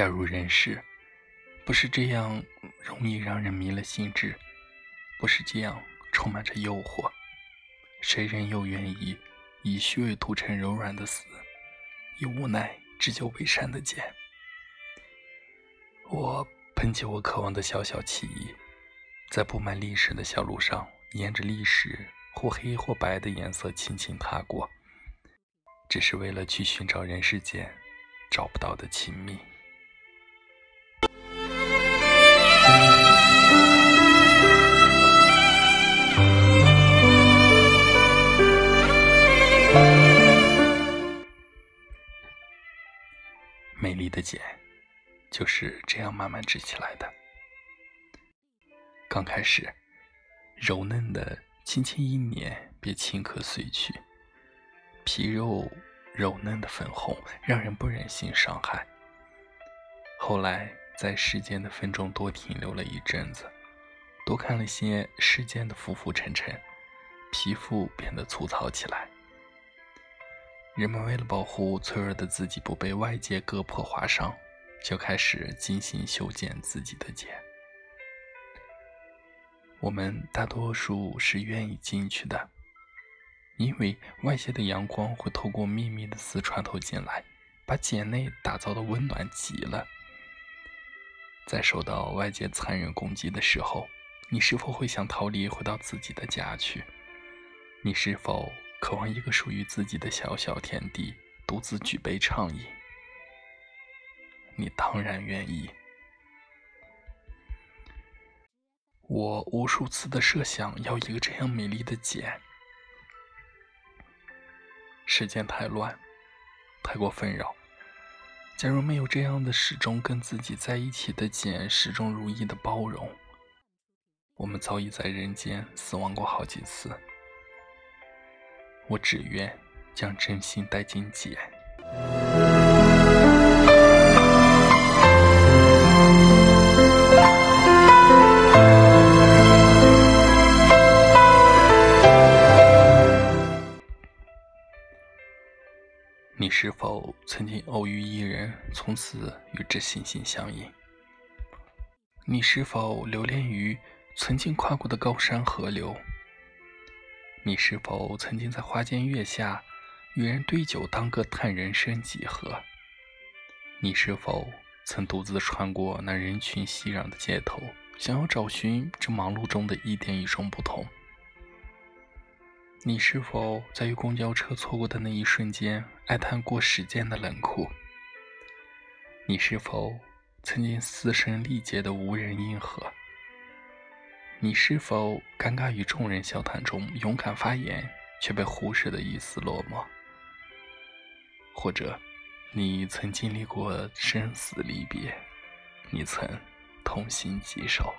假如人世不是这样容易让人迷了心智，不是这样充满着诱惑，谁人又愿意以虚伪涂成柔软的死，以无奈织就伪善的茧？我捧起我渴望的小小奇异，在布满历史的小路上，沿着历史或黑或白的颜色轻轻踏过，只是为了去寻找人世间找不到的亲密。美丽的茧就是这样慢慢织起来的。刚开始，柔嫩的，轻轻一捻便顷刻碎去；皮肉柔嫩的粉红，让人不忍心伤害。后来，在世间的分中多停留了一阵子，多看了些世间的浮浮沉沉，皮肤变得粗糙起来。人们为了保护脆弱的自己不被外界割破划伤，就开始精心修剪自己的茧。我们大多数是愿意进去的，因为外界的阳光会透过密密的丝穿透进来，把茧内打造的温暖极了。在受到外界残忍攻击的时候，你是否会想逃离，回到自己的家去？你是否？渴望一个属于自己的小小天地，独自举杯畅饮。你当然愿意。我无数次的设想要一个这样美丽的茧。世间太乱，太过纷扰。假如没有这样的始终跟自己在一起的茧，始终如一的包容，我们早已在人间死亡过好几次。我只愿将真心带进茧。你是否曾经偶遇一人，从此与之心心相印？你是否留恋于曾经跨过的高山河流？你是否曾经在花间月下与人对酒当歌，叹人生几何？你是否曾独自穿过那人群熙攘的街头，想要找寻这忙碌中的一点与众不同？你是否在与公交车错过的那一瞬间，哀叹过时间的冷酷？你是否曾经嘶声力竭的无人应和？你是否尴尬于众人笑谈中勇敢发言，却被忽视的一丝落寞？或者，你曾经历过生死离别，你曾痛心疾首？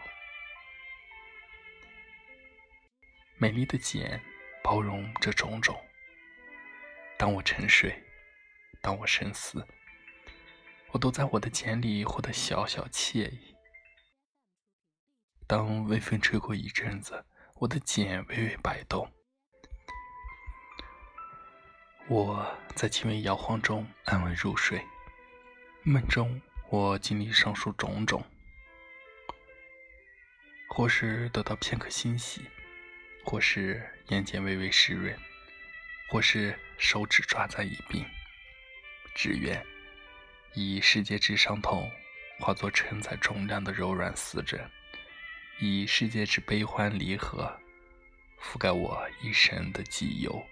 美丽的茧包容这种种。当我沉睡，当我深思，我都在我的茧里获得小小惬意。当微风吹过一阵子，我的茧微微摆动，我在轻微摇晃中安稳入睡。梦中，我经历上述种种，或是得到片刻欣喜，或是眼睑微微湿润，或是手指抓在一并。只愿以世界之伤痛，化作承载重量的柔软丝枕。以世界之悲欢离合，覆盖我一生的寂忧，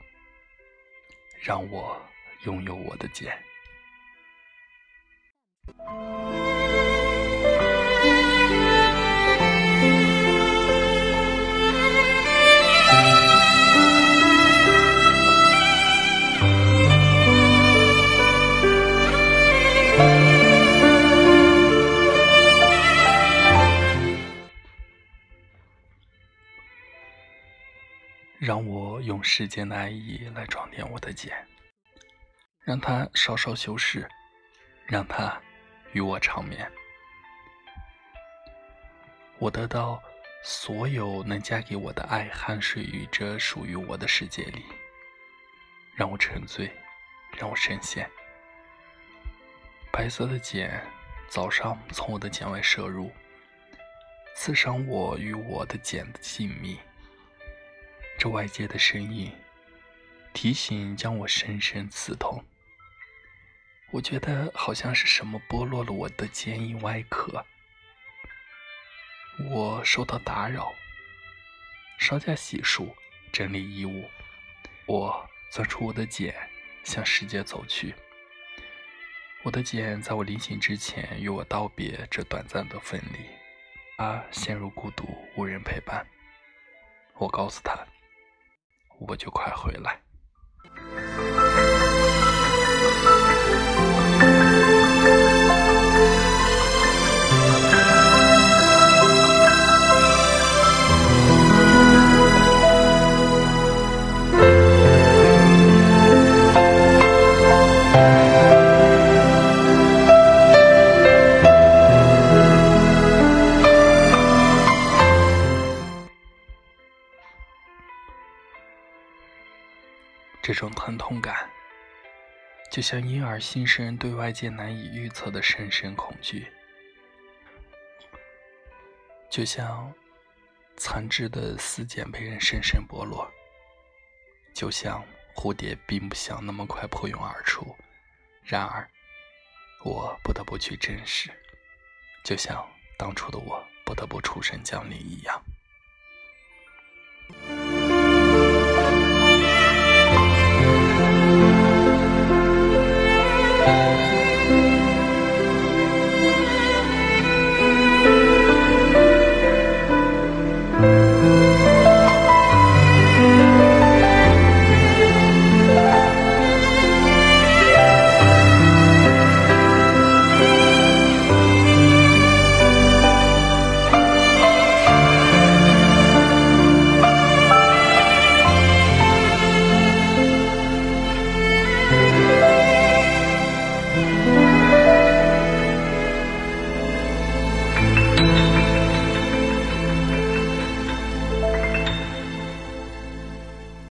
让我拥有我的剑。让我用世间的爱意来装点我的茧，让它稍稍修饰，让它与我长眠。我得到所有能嫁给我的爱，酣睡于这属于我的世界里，让我沉醉，让我深陷。白色的茧早上从我的茧外射入，刺伤我与我的茧的紧密。这外界的声音提醒将我深深刺痛。我觉得好像是什么剥落了我的坚硬外壳。我受到打扰，稍加洗漱，整理衣物。我钻出我的茧，向世界走去。我的茧在我临行之前与我道别这短暂的分离。他陷入孤独，无人陪伴。我告诉他，我就快回来。种疼痛感，就像婴儿新生对外界难以预测的深深恐惧，就像残肢的丝茧被人深深剥落，就像蝴蝶并不想那么快破蛹而出。然而，我不得不去正视，就像当初的我不得不出生降临一样。